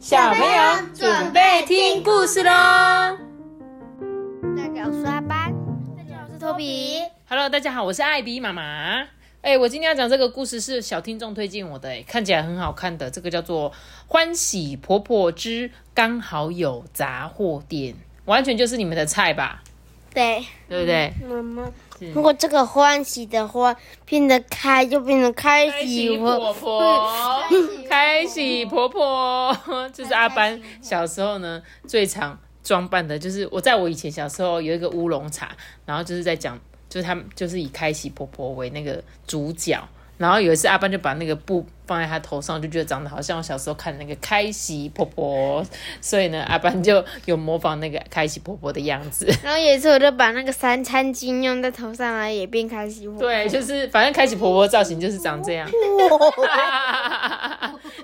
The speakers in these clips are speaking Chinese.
小朋友准备听故事喽！大家好，我是阿班。大家好，我是托比。Hello，大家好，我是艾比妈妈。哎、我今天要讲这个故事是小听众推荐我的、哎，看起来很好看的，这个叫做《欢喜婆婆之刚好有杂货店》，完全就是你们的菜吧？对，对不对？妈妈是，如果这个欢喜的话变得开，就变成开开喜喜婆婆，开喜婆婆，这是阿班小时候呢最常装扮的，就是我在我以前小时候有一个乌龙茶，然后就是在讲，就是他们就是以开喜婆婆为那个主角。然后有一次，阿班就把那个布放在他头上，就觉得长得好像我小时候看那个开喜婆婆，所以呢，阿班就有模仿那个开喜婆婆的样子。然后有一次我就把那个三餐巾用在头上，然后也变开喜婆。对，就是反正开喜婆婆造型就是长这样。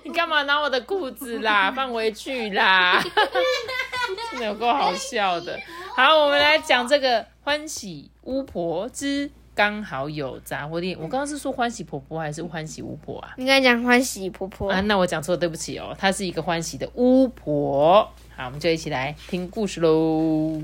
你干嘛拿我的裤子啦？放回去啦！真的有够好笑的。好，我们来讲这个欢喜巫婆之刚好有杂货店。我刚刚是说欢喜婆婆还是欢喜巫婆啊？你刚才讲欢喜婆婆，啊，那我讲错了，对不起哦。她是一个欢喜的巫婆。好，我们就一起来听故事喽。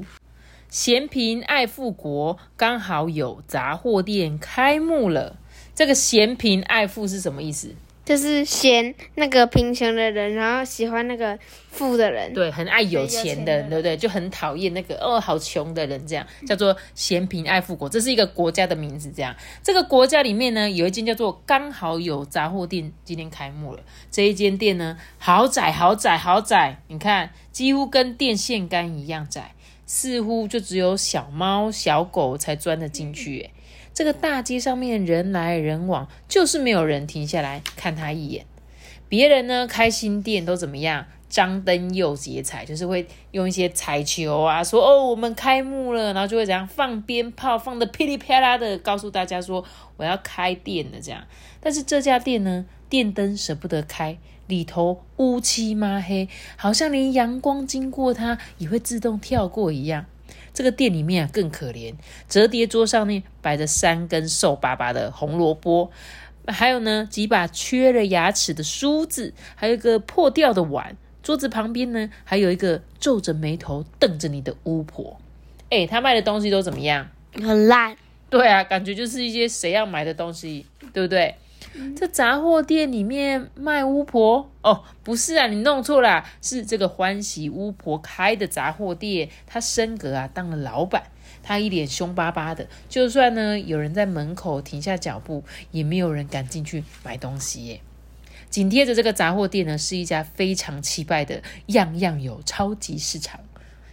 嫌贫爱富国，刚好有杂货店开幕了。这个嫌贫爱富是什么意思？就是嫌那个贫穷的人，然后喜欢那个富的人。对，很爱有钱的人，对不对？就很讨厌那个哦，好穷的人，这样叫做嫌贫爱富国。这是一个国家的名字，这样。这个国家里面呢，有一间叫做刚好有杂货店，今天开幕了。这一间店呢，好窄，好窄，好窄，你看，几乎跟电线杆一样窄，似乎就只有小猫、小狗才钻得进去。诶这个大街上面人来人往，就是没有人停下来看他一眼。别人呢开新店都怎么样？张灯又结彩，就是会用一些彩球啊，说哦我们开幕了，然后就会怎样放鞭炮，放的噼里啪啦的，告诉大家说我要开店了这样。但是这家店呢，电灯舍不得开，里头乌漆嘛黑，好像连阳光经过它也会自动跳过一样。这个店里面啊更可怜，折叠桌上呢摆着三根瘦巴巴的红萝卜，还有呢几把缺了牙齿的梳子，还有一个破掉的碗。桌子旁边呢还有一个皱着眉头瞪着你的巫婆。哎，他卖的东西都怎么样？很烂。对啊，感觉就是一些谁要买的东西，对不对？这杂货店里面卖巫婆哦，不是啊，你弄错啦，是这个欢喜巫婆开的杂货店，她升格啊当了老板，她一脸凶巴巴的，就算呢有人在门口停下脚步，也没有人敢进去买东西耶。紧贴着这个杂货店呢，是一家非常气派的样样有超级市场，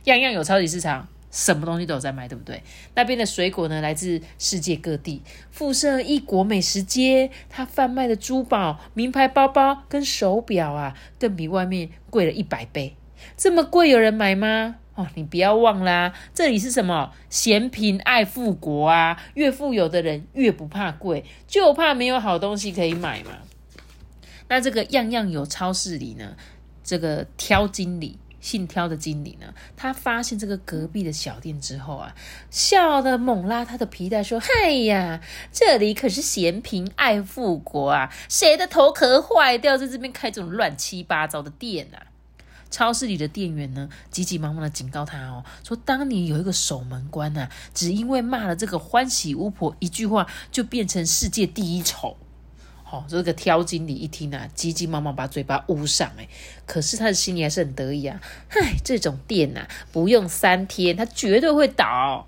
样样有超级市场。什么东西都有在卖，对不对？那边的水果呢，来自世界各地，附设异国美食街。它贩卖的珠宝、名牌包包跟手表啊，更比外面贵了一百倍。这么贵，有人买吗？哦，你不要忘啦，这里是什么？嫌贫爱富国啊！越富有的人越不怕贵，就怕没有好东西可以买嘛。那这个样样有超市里呢，这个挑经理。姓挑的经理呢，他发现这个隔壁的小店之后啊，笑得猛拉他的皮带说：“嗨呀，这里可是嫌贫爱富国啊，谁的头壳坏掉，在这边开这种乱七八糟的店啊？”超市里的店员呢，急急忙忙的警告他哦，说当年有一个守门官呐、啊，只因为骂了这个欢喜巫婆一句话，就变成世界第一丑。哦，这个挑经理一听啊，急急忙忙把嘴巴捂上，哎，可是他的心里还是很得意啊。嗨，这种店呐、啊，不用三天，它绝对会倒。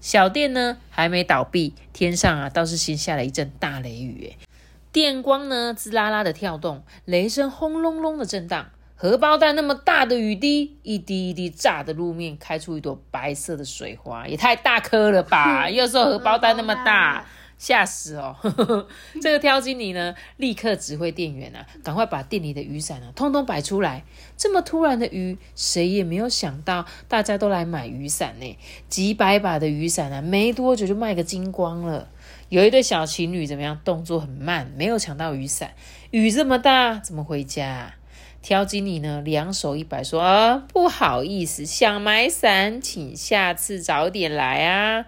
小店呢还没倒闭，天上啊倒是先下了一阵大雷雨，哎，电光呢滋啦啦的跳动，雷声轰隆隆的震荡，荷包蛋那么大的雨滴，一滴一滴炸的路面开出一朵白色的水花，也太大颗了吧！又说荷包蛋那么大。吓死哦！这个挑经理呢，立刻指挥店员啊，赶快把店里的雨伞啊，通通摆出来。这么突然的雨，谁也没有想到，大家都来买雨伞呢。几百把的雨伞啊，没多久就卖个精光了。有一对小情侣怎么样？动作很慢，没有抢到雨伞。雨这么大，怎么回家？挑经理呢，两手一摆说：“啊，不好意思，想买伞，请下次早点来啊。”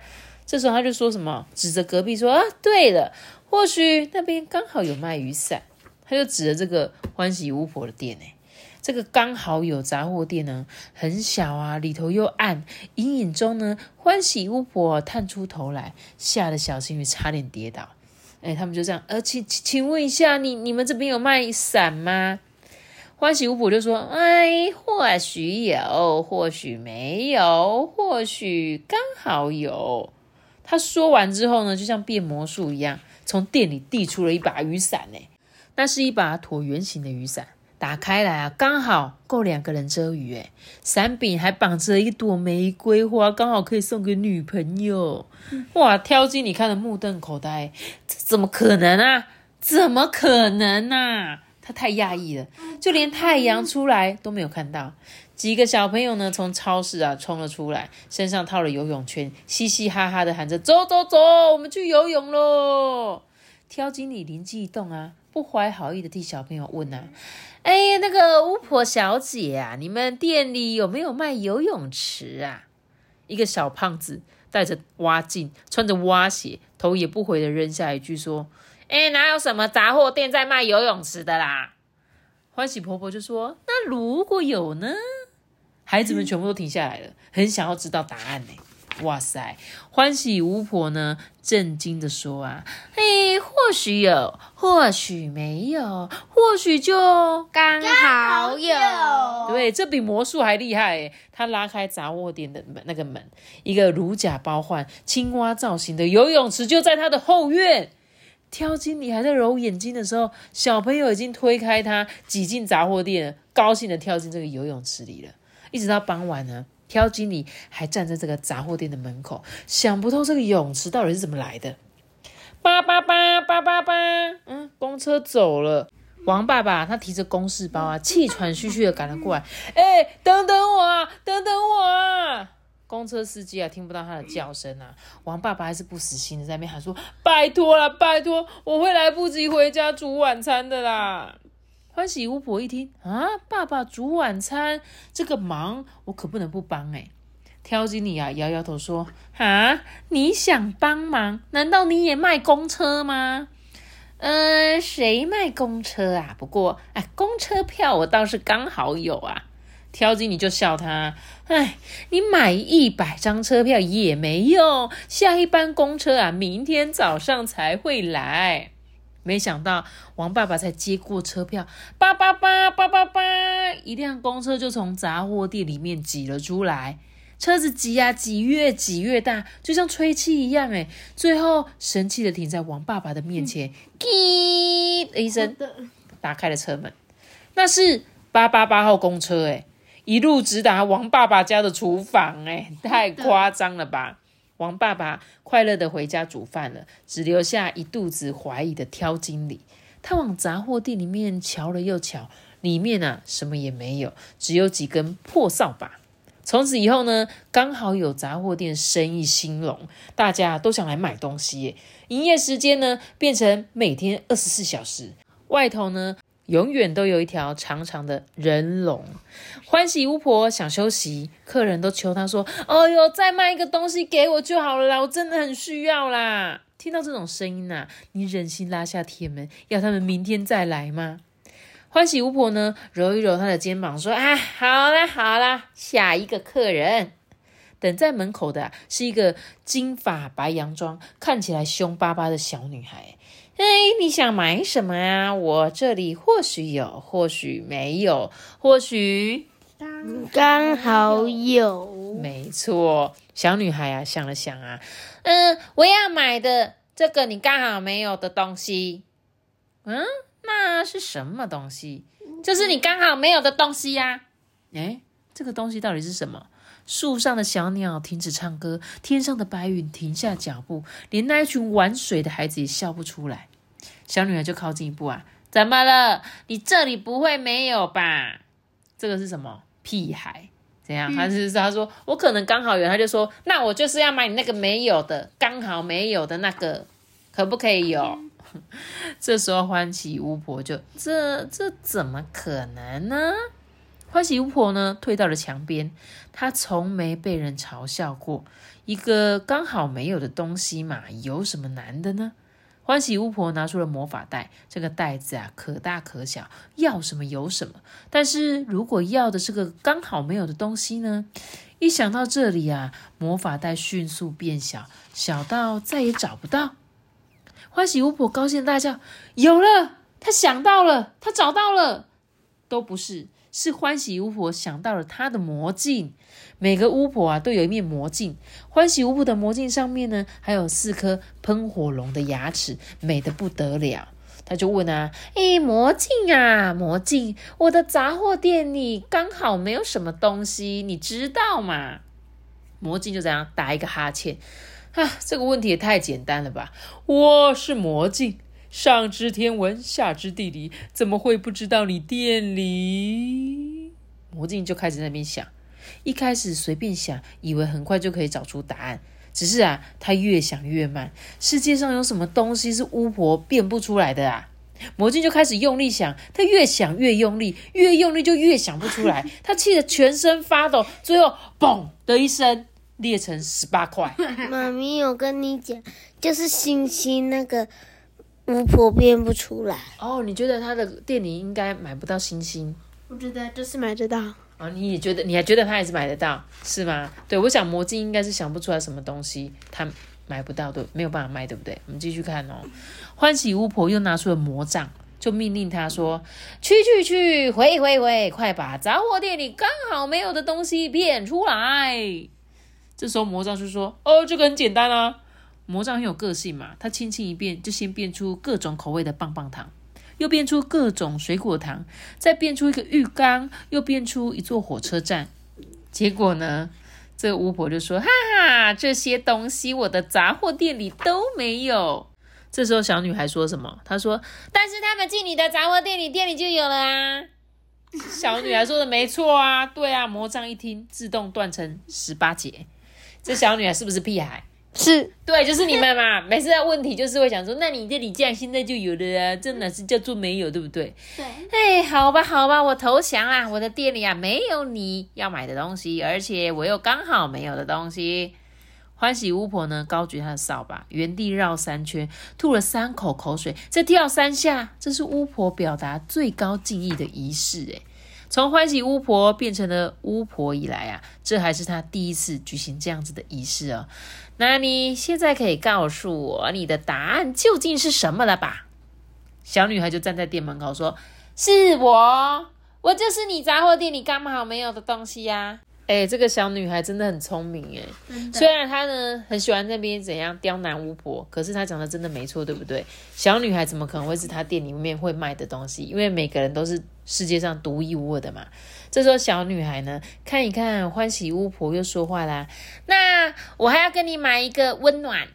这时候他就说什么，指着隔壁说：“啊，对了，或许那边刚好有卖雨伞。”他就指着这个欢喜巫婆的店呢。这个刚好有杂货店呢，很小啊，里头又暗，隐隐中呢，欢喜巫婆探出头来，吓得小青鱼差点跌倒。哎，他们就这样，呃，请请问一下，你你们这边有卖伞吗？欢喜巫婆就说：“哎，或许有，或许没有，或许刚好有。”他说完之后呢，就像变魔术一样，从店里递出了一把雨伞。呢，那是一把椭圆形的雨伞，打开来啊，刚好够两个人遮雨。哎，伞柄还绑着一朵玫瑰花，刚好可以送给女朋友。哇，挑金你看的目瞪口呆，这怎么可能啊？怎么可能啊？他太讶异了，就连太阳出来都没有看到。几个小朋友呢，从超市啊冲了出来，身上套了游泳圈，嘻嘻哈哈的喊着：“走走走，我们去游泳喽！”挑经理灵机一动啊，不怀好意的替小朋友问啊：“哎，那个巫婆小姐啊，你们店里有没有卖游泳池啊？”一个小胖子戴着蛙镜，穿着蛙鞋，头也不回的扔下一句说。哎，哪有什么杂货店在卖游泳池的啦？欢喜婆婆就说：“那如果有呢？”孩子们全部都停下来了，很想要知道答案呢。哇塞！欢喜巫婆呢，震惊的说：“啊，哎，或许有，或许没有，或许就刚好有。对，这比魔术还厉害诶！他拉开杂货店的门，那个门，一个如假包换、青蛙造型的游泳池就在他的后院。挑经理还在揉眼睛的时候，小朋友已经推开他，挤进杂货店，高兴的跳进这个游泳池里了。一直到傍晚呢，挑经理还站在这个杂货店的门口，想不透这个泳池到底是怎么来的。叭叭叭叭叭叭，嗯，公车走了。王爸爸他提着公事包啊，气喘吁吁的赶了过来。哎，等等我啊，等等我啊！公车司机啊，听不到他的叫声啊！王爸爸还是不死心的在那边喊说：“拜托了，拜托，我会来不及回家煮晚餐的啦！”欢喜巫婆一听啊，爸爸煮晚餐这个忙，我可不能不帮哎！挑经理啊，摇摇头说：“啊，你想帮忙？难道你也卖公车吗？”嗯，谁卖公车啊？不过哎，公车票我倒是刚好有啊！挑机你就笑他。哎，你买一百张车票也没用，下一班公车啊，明天早上才会来。没想到王爸爸才接过车票，叭叭叭叭叭叭，一辆公车就从杂货店里面挤了出来。车子挤呀挤，越挤越大，就像吹气一样。哎，最后神气的停在王爸爸的面前，滴的一声，打开了车门。那是八八八号公车，哎。一路直达王爸爸家的厨房，哎，太夸张了吧！王爸爸快乐的回家煮饭了，只留下一肚子怀疑的挑经理。他往杂货店里面瞧了又瞧，里面啊什么也没有，只有几根破扫把。从此以后呢，刚好有杂货店生意兴隆，大家都想来买东西，营业时间呢变成每天二十四小时，外头呢。永远都有一条长长的人龙。欢喜巫婆想休息，客人都求她说：“哎呦，再卖一个东西给我就好了啦，我真的很需要啦。”听到这种声音呐，你忍心拉下铁门，要他们明天再来吗？欢喜巫婆呢，揉一揉她的肩膀，说：“啊，好啦好啦，下一个客人。”等在门口的是一个金发白洋装、看起来凶巴巴的小女孩。哎，你想买什么啊？我这里或许有，或许没有，或许刚好有。没错，小女孩啊，想了想啊，嗯，我要买的这个你刚好没有的东西，嗯，那是什么东西？就是你刚好没有的东西呀。哎，这个东西到底是什么？树上的小鸟停止唱歌，天上的白云停下脚步，连那一群玩水的孩子也笑不出来。小女孩就靠近一步啊，怎么了？你这里不会没有吧？这个是什么屁孩？怎样？他是他说我可能刚好有，他就说那我就是要买你那个没有的，刚好没有的那个，可不可以有？这时候欢喜巫婆就这这怎么可能呢？欢喜巫婆呢退到了墙边，她从没被人嘲笑过，一个刚好没有的东西嘛，有什么难的呢？欢喜巫婆拿出了魔法袋，这个袋子啊可大可小，要什么有什么。但是如果要的是个刚好没有的东西呢？一想到这里啊，魔法袋迅速变小，小到再也找不到。欢喜巫婆高兴大叫：“有了！她想到了，她找到了！”都不是，是欢喜巫婆想到了她的魔镜。每个巫婆啊都有一面魔镜，欢喜巫婆的魔镜上面呢还有四颗喷火龙的牙齿，美得不得了。他就问啊，哎，魔镜啊，魔镜，我的杂货店里刚好没有什么东西，你知道吗？魔镜就这样打一个哈欠，啊，这个问题也太简单了吧？我是魔镜，上知天文，下知地理，怎么会不知道你店里？魔镜就开始那边想。一开始随便想，以为很快就可以找出答案。只是啊，他越想越慢。世界上有什么东西是巫婆变不出来的啊？魔镜就开始用力想，他越想越用力，越用力就越想不出来。他气得全身发抖，最后嘣的一声裂成十八块。妈咪有跟你讲，就是星星那个巫婆变不出来。哦，你觉得他的店里应该买不到星星？我觉得就是买得到。啊，你也觉得，你还觉得他还是买得到，是吗？对，我想魔镜应该是想不出来什么东西，他买不到，对，没有办法卖，对不对？我们继续看哦。欢喜巫婆又拿出了魔杖，就命令他说：“去去去，回回回，快把杂货店里刚好没有的东西变出来。”这时候魔杖就说：“哦，这个很简单啊。”魔杖很有个性嘛，它轻轻一变，就先变出各种口味的棒棒糖。又变出各种水果糖，再变出一个浴缸，又变出一座火车站。结果呢，这个巫婆就说：“哈哈，这些东西我的杂货店里都没有。”这时候小女孩说什么？她说：“但是他们进你的杂货店里，店里就有了啊。”小女孩说的没错啊，对啊。魔杖一听，自动断成十八节。这小女孩是不是屁孩？是对，就是你们嘛。每次的问题就是会想说，那你这里这样现在就有的啊？这哪是叫做没有，对不对？对。哎，好吧，好吧，我投降啦！我的店里啊没有你要买的东西，而且我又刚好没有的东西。欢喜巫婆呢，高举她的扫把，原地绕三圈，吐了三口口水，再跳三下。这是巫婆表达最高敬意的仪式。哎，从欢喜巫婆变成了巫婆以来啊，这还是她第一次举行这样子的仪式哦。那你现在可以告诉我你的答案究竟是什么了吧？小女孩就站在店门口说：“是我，我就是你杂货店里刚好没有的东西呀。”哎，这个小女孩真的很聪明哎，虽然她呢很喜欢那边怎样刁难巫婆，可是她讲的真的没错，对不对？小女孩怎么可能会是她店里面会卖的东西？因为每个人都是世界上独一无二的嘛。这时候小女孩呢看一看欢喜巫婆又说话啦，那我还要跟你买一个温暖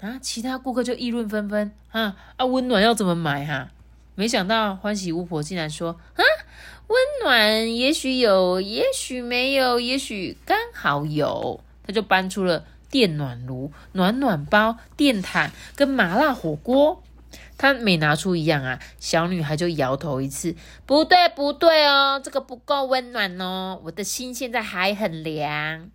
啊！其他顾客就议论纷纷啊啊，温暖要怎么买哈？没想到欢喜巫婆竟然说啊。温暖也许有，也许没有，也许刚好有。他就搬出了电暖炉、暖暖包、电毯跟麻辣火锅。他每拿出一样啊，小女孩就摇头一次，不对，不对哦，这个不够温暖哦，我的心现在还很凉。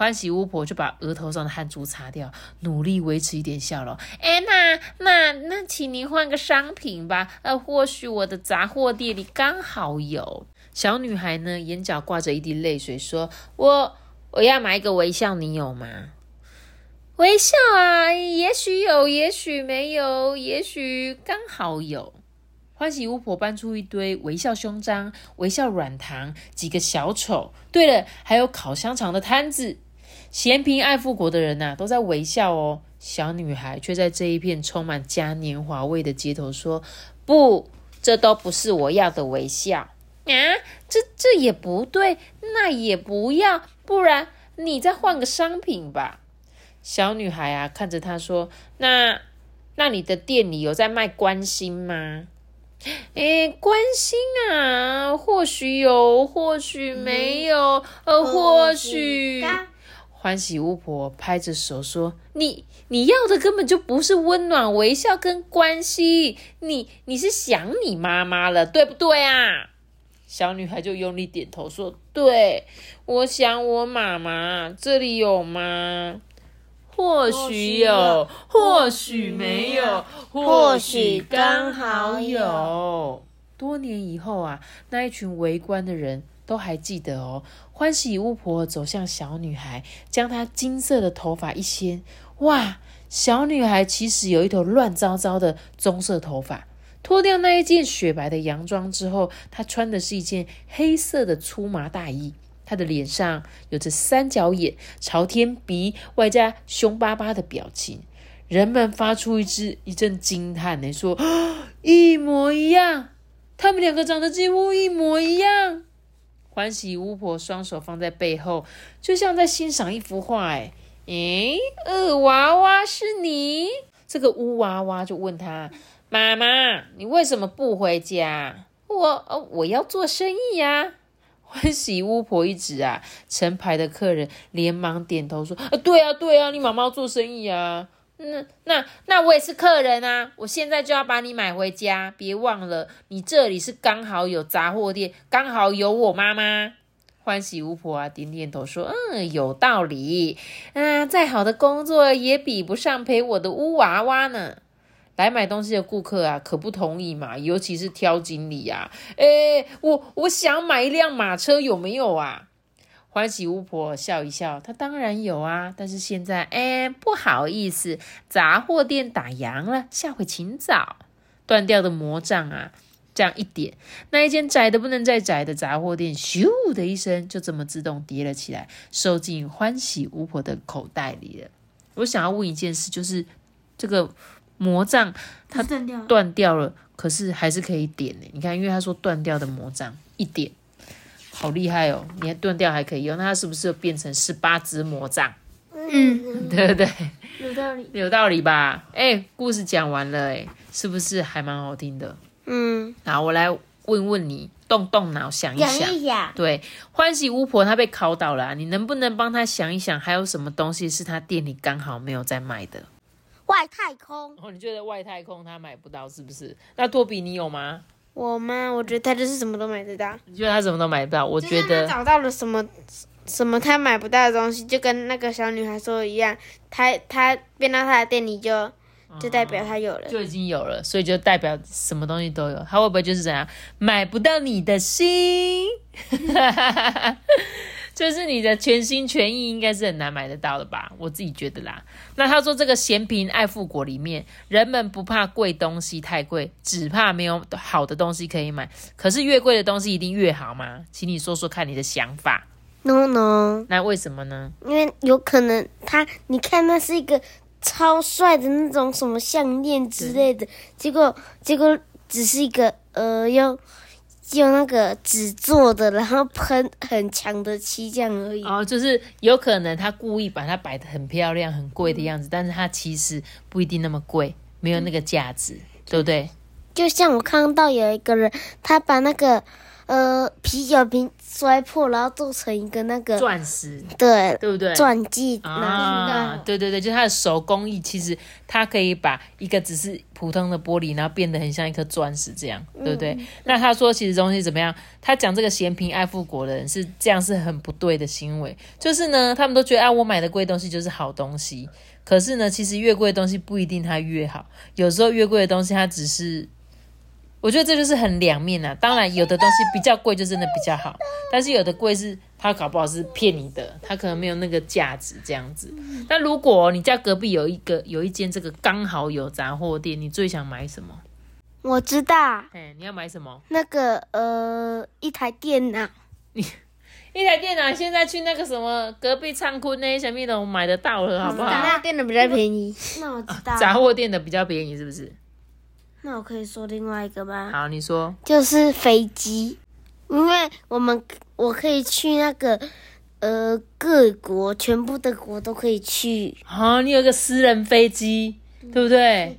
欢喜巫婆就把额头上的汗珠擦掉，努力维持一点笑容。哎，那那那，请您换个商品吧。呃，或许我的杂货店里刚好有。小女孩呢，眼角挂着一滴泪水，说：“我我要买一个微笑，你有吗？微笑啊，也许有，也许没有，也许刚好有。”欢喜巫婆搬出一堆微笑胸章、微笑软糖、几个小丑。对了，还有烤香肠的摊子。嫌贫爱富国的人呐，都在微笑哦。小女孩却在这一片充满嘉年华味的街头说：“不，这都不是我要的微笑啊！这这也不对，那也不要，不然你再换个商品吧。”小女孩啊，看着他说：“那那你的店里有在卖关心吗？”哎，关心啊，或许有，或许没有，呃，或许。欢喜巫婆拍着手说：“你你要的根本就不是温暖、微笑跟关心，你你是想你妈妈了，对不对啊？”小女孩就用力点头说：“对，我想我妈妈。这里有吗？”或许有，或许没有，或许刚好有。多年以后啊，那一群围观的人都还记得哦。欢喜巫婆走向小女孩，将她金色的头发一掀，哇！小女孩其实有一头乱糟糟的棕色头发。脱掉那一件雪白的洋装之后，她穿的是一件黑色的粗麻大衣。她的脸上有着三角眼、朝天鼻，外加凶巴巴的表情。人们发出一只一阵惊叹呢，说：“一模一样，他们两个长得几乎一模一样。”欢喜巫婆双手放在背后，就像在欣赏一幅画。哎。诶，二娃娃是你？这个巫娃娃就问他妈妈：“你为什么不回家？”我我要做生意呀！欢喜巫婆一指啊，成排的客人连忙点头说：“啊，对啊，对啊，你妈妈要做生意啊。那那那我也是客人啊！我现在就要把你买回家，别忘了，你这里是刚好有杂货店，刚好有我妈妈。”欢喜巫婆啊，点点头说：“嗯，有道理。嗯，再好的工作也比不上陪我的乌娃娃呢。来买东西的顾客啊，可不同意嘛，尤其是挑经理啊。哎，我我想买一辆马车，有没有啊？”欢喜巫婆笑一笑，她当然有啊，但是现在哎，不好意思，杂货店打烊了，下回请早。断掉的魔杖啊！这样一点，那一间窄的不能再窄的杂货店，咻的一声，就这么自动叠了起来，收进欢喜巫婆的口袋里了。我想要问一件事，就是这个魔杖它断掉断掉了，可是还是可以点呢。你看，因为他说断掉的魔杖一点，好厉害哦！你还断掉还可以用，那它是不是变成十八只魔杖？嗯，对不对？有道理，有道理吧？哎，故事讲完了，哎，是不是还蛮好听的？嗯，好，我来问问你，动动脑想一想。一想，对，欢喜巫婆她被考倒了，你能不能帮她想一想，还有什么东西是她店里刚好没有在卖的？外太空。哦，你觉得外太空她买不到是不是？那托比你有吗？我吗？我觉得他就是什么都买得到。你觉得他什么都买不到？我觉得找到了什么什么他买不到的东西，就跟那个小女孩说的一样，他他变到他的店里就。就代表他有了，就已经有了，所以就代表什么东西都有。他会不会就是怎样买不到你的心？就是你的全心全意，应该是很难买得到的吧？我自己觉得啦。那他说这个嫌贫爱富国里面，人们不怕贵东西太贵，只怕没有好的东西可以买。可是越贵的东西一定越好吗？请你说说看你的想法。No no，那为什么呢？因为有可能他，你看那是一个。超帅的那种什么项链之类的，结果结果只是一个呃用用那个纸做的，然后喷很强的漆匠而已。哦，就是有可能他故意把它摆的很漂亮、很贵的样子，但是它其实不一定那么贵，没有那个价值，对不对？就像我看到有一个人，他把那个。呃，啤酒瓶摔破，然后做成一个那个钻石，对，对不对？钻戒啊，对对对，就是它的手工艺，其实它可以把一个只是普通的玻璃，然后变得很像一颗钻石这样，对不对？那他说，其实东西怎么样？他讲这个嫌贫爱富国的人是这样，是很不对的行为。就是呢，他们都觉得啊，我买的贵东西就是好东西，可是呢，其实越贵的东西不一定它越好，有时候越贵的东西它只是。我觉得这就是很两面啊。当然，有的东西比较贵就真的比较好，但是有的贵是它搞不好是骗你的，它可能没有那个价值这样子。那如果你家隔壁有一个有一间这个刚好有杂货店，你最想买什么？我知道。哎，你要买什么？那个呃，一台电脑。你一台电脑现在去那个什么隔壁仓库那些小米都买得到了，好不好？那电脑比较便宜。那我知道。杂货店的比较便宜，是不是？那我可以说另外一个吗？好，你说。就是飞机，因为我们我可以去那个呃各国，全部的国都可以去。好，你有个私人飞机，对不对？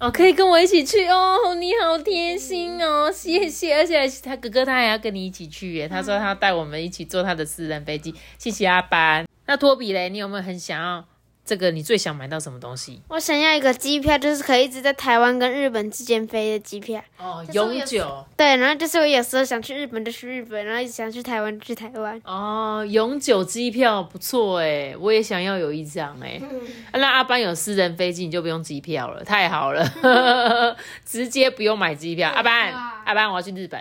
哦，可以跟我一起去哦，你好贴心哦，谢谢。而且他哥哥他还要跟你一起去耶，他说他带我们一起坐他的私人飞机，谢谢阿班。那托比嘞，你有没有很想要这个你最想买到什么东西？我想要一个机票，就是可以一直在台湾跟日本之间飞的机票。哦，永久对，然后就是我有时候想去日本就去日本，然后想去台湾就去台湾。哦，永久机票不错哎，我也想要有一张哎。嗯啊那阿班有私人飞机，你就不用机票了，太好了，直接不用买机票。阿班，阿班，我要去日本。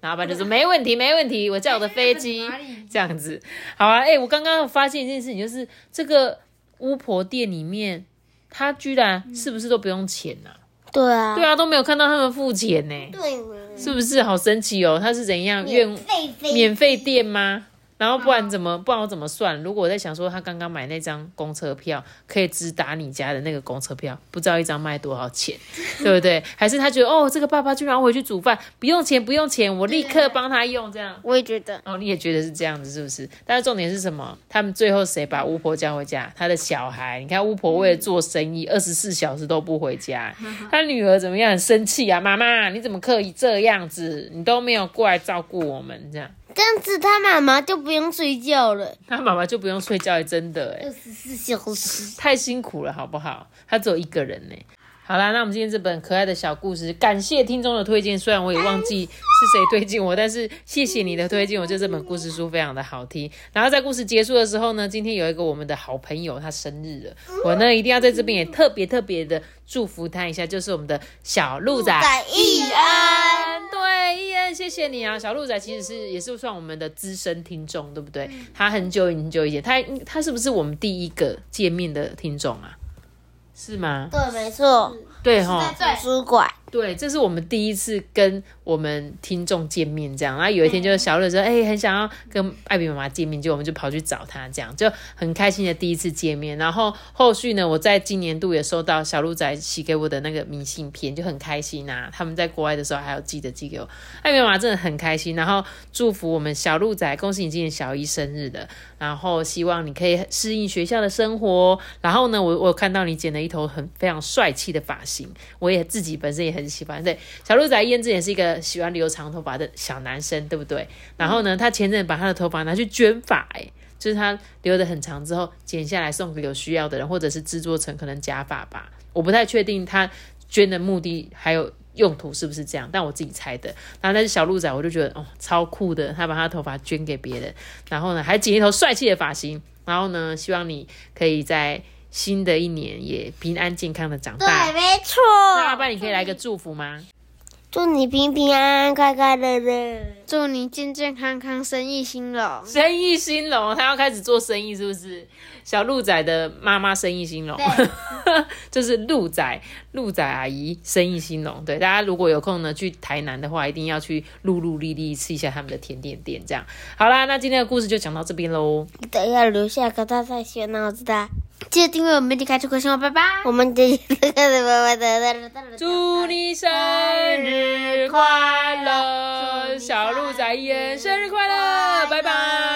然后阿班就说没问题，没问题，我叫我的飞机 这样子。好啊，哎、我刚刚有发现一件事情，就是这个巫婆店里面，他居然是不是都不用钱呢、对啊，对啊，都没有看到他们付钱呢，对，是不是？好神奇哦？他是怎样？愿免费店吗？然后不然怎么不然我怎么算？如果我在想说他刚刚买那张公车票可以直达你家的那个公车票，不知道一张卖多少钱，对不对？还是他觉得哦，这个爸爸居然回去煮饭，不用钱不用钱，我立刻帮他用这样。我也觉得，哦，你也觉得是这样子，是不是？但是重点是什么？他们最后谁把巫婆叫回家？他的小孩。你看巫婆为了做生意，二十四小时都不回家。他女儿怎么样？很生气啊！妈妈，你怎么可以这样子？你都没有过来照顾我们，这样这样子他妈妈就不用睡觉了，他妈妈就不用睡觉，真的哎，二十四小时。太辛苦了，好不好？他只有一个人呢。好啦，那我们今天这本可爱的小故事，感谢听众的推荐。虽然我也忘记是谁推荐我，但是谢谢你的推荐，我觉得这本故事书非常的好听。然后在故事结束的时候呢，今天有一个我们的好朋友他生日了，我呢一定要在这边也特别特别的祝福他一下，就是我们的小鹿仔仔易安，对，易安，谢谢你啊！小鹿仔其实是也是算我们的资深听众，对不对？他很久很久以前，他他是不是我们第一个见面的听众啊？是吗？对，没错，对哈，图书馆。对，这是我们第一次跟我们听众见面，这样。然后有一天就是小乐说，哎、很想要跟艾比妈妈见面，就我们就跑去找他，这样就很开心的第一次见面。然后后续呢，我在今年度也收到小鹿仔寄给我的那个明信片，就很开心啊。他们在国外的时候还有记得寄给我，艾比妈妈真的很开心。然后祝福我们小鹿仔，恭喜你今年小一生日的，然后希望你可以适应学校的生活。然后呢，我我看到你剪了一头很非常帅气的发型，我也自己本身也很喜欢。对，小鹿仔燕之也是一个喜欢留长头发的小男生，对不对？然后呢，他前阵把他的头发拿去捐发、哎，就是他留的很长之后剪下来送给有需要的人，或者是制作成可能假发吧。我不太确定他捐的目的还有用途是不是这样，但我自己猜的。然后但是小鹿仔，我就觉得哦，超酷的，他把他的头发捐给别人，然后呢还剪一头帅气的发型，然后呢，希望你可以在新的一年也平安健康的长大。对，没错。那阿爸，你可以来个祝福吗？祝你平平安安、快快乐乐。祝你健健康康，生意兴隆。生意兴隆，他要开始做生意，是不是？小鹿仔的妈妈生意兴隆，就是鹿仔鹿仔阿姨生意兴隆。对，大家如果有空呢，去台南的话，一定要去露露丽丽吃一下他们的甜点店。这样，好啦，那今天的故事就讲到这边喽。记得要留下个大大小脑子的。记得订阅我们，点开出口信号，拜拜。我们的。祝你生日快乐，小鹿仔伊恩生日快乐，拜拜。